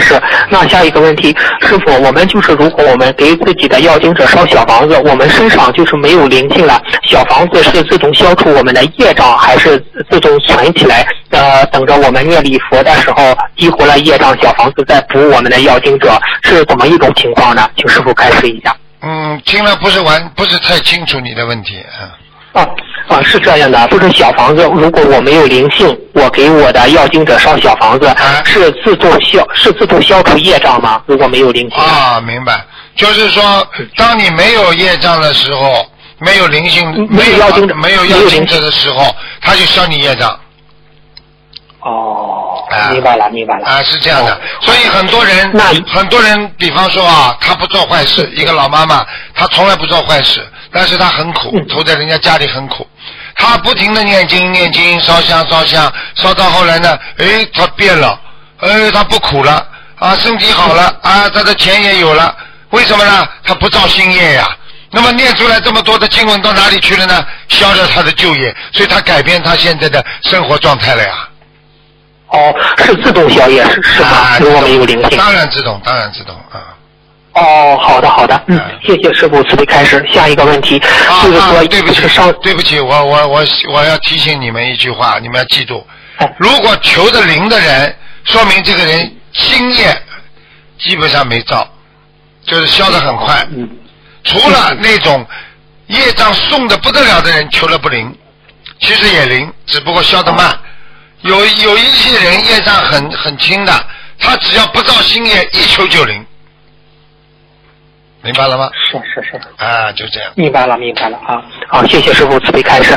是，那下一个问题，师傅，我们就是如果我们给自己的要经者烧小房子，我们身上就是没有灵性了，小房子是自动消除我们的业障，还是自动存起来？呃，等着我们念礼佛的时候激活了业障，小房子再补我们的要经者，是怎么一种情况呢？请师傅开示一下。嗯，听了不是完，不是太清楚你的问题啊。啊啊，是这样的，就是小房子，如果我没有灵性，我给我的要经者烧小房子，啊是自动消是自动消除业障吗？如果没有灵性啊，明白，就是说，当你没有业障的时候，没有灵性，没有要经者，没有要经者的时候，他就消你业障。哦，明白了，明白了。啊，是这样的，所以很多人，那很多人，比方说啊，他不做坏事，一个老妈妈，她从来不做坏事，但是他很苦，投在人家家里很苦，他不停的念经念经，烧香烧香，烧到后来呢，哎，他变了，哎，他不苦了，啊，身体好了，啊，他的钱也有了，为什么呢？他不造新业呀。那么念出来这么多的经文到哪里去了呢？消掉他的旧业，所以他改变他现在的生活状态了呀。哦，是自动消业是是吗？如果没有灵性，当然自动，当然自动啊。哦，好的好的，嗯，谢谢师傅慈悲开始。下一个问题就是说，对不起，上对不起，我我我我要提醒你们一句话，你们要记住，如果求的灵的人，说明这个人心业基本上没造，就是消的很快。嗯。除了那种业障送的不得了的人，求了不灵，其实也灵，只不过消的慢。有有一些人业障很很轻的，他只要不造新业，一求就灵，明白了吗？是是是。啊，就这样。明白了，明白了啊！好，谢谢师傅慈悲开示。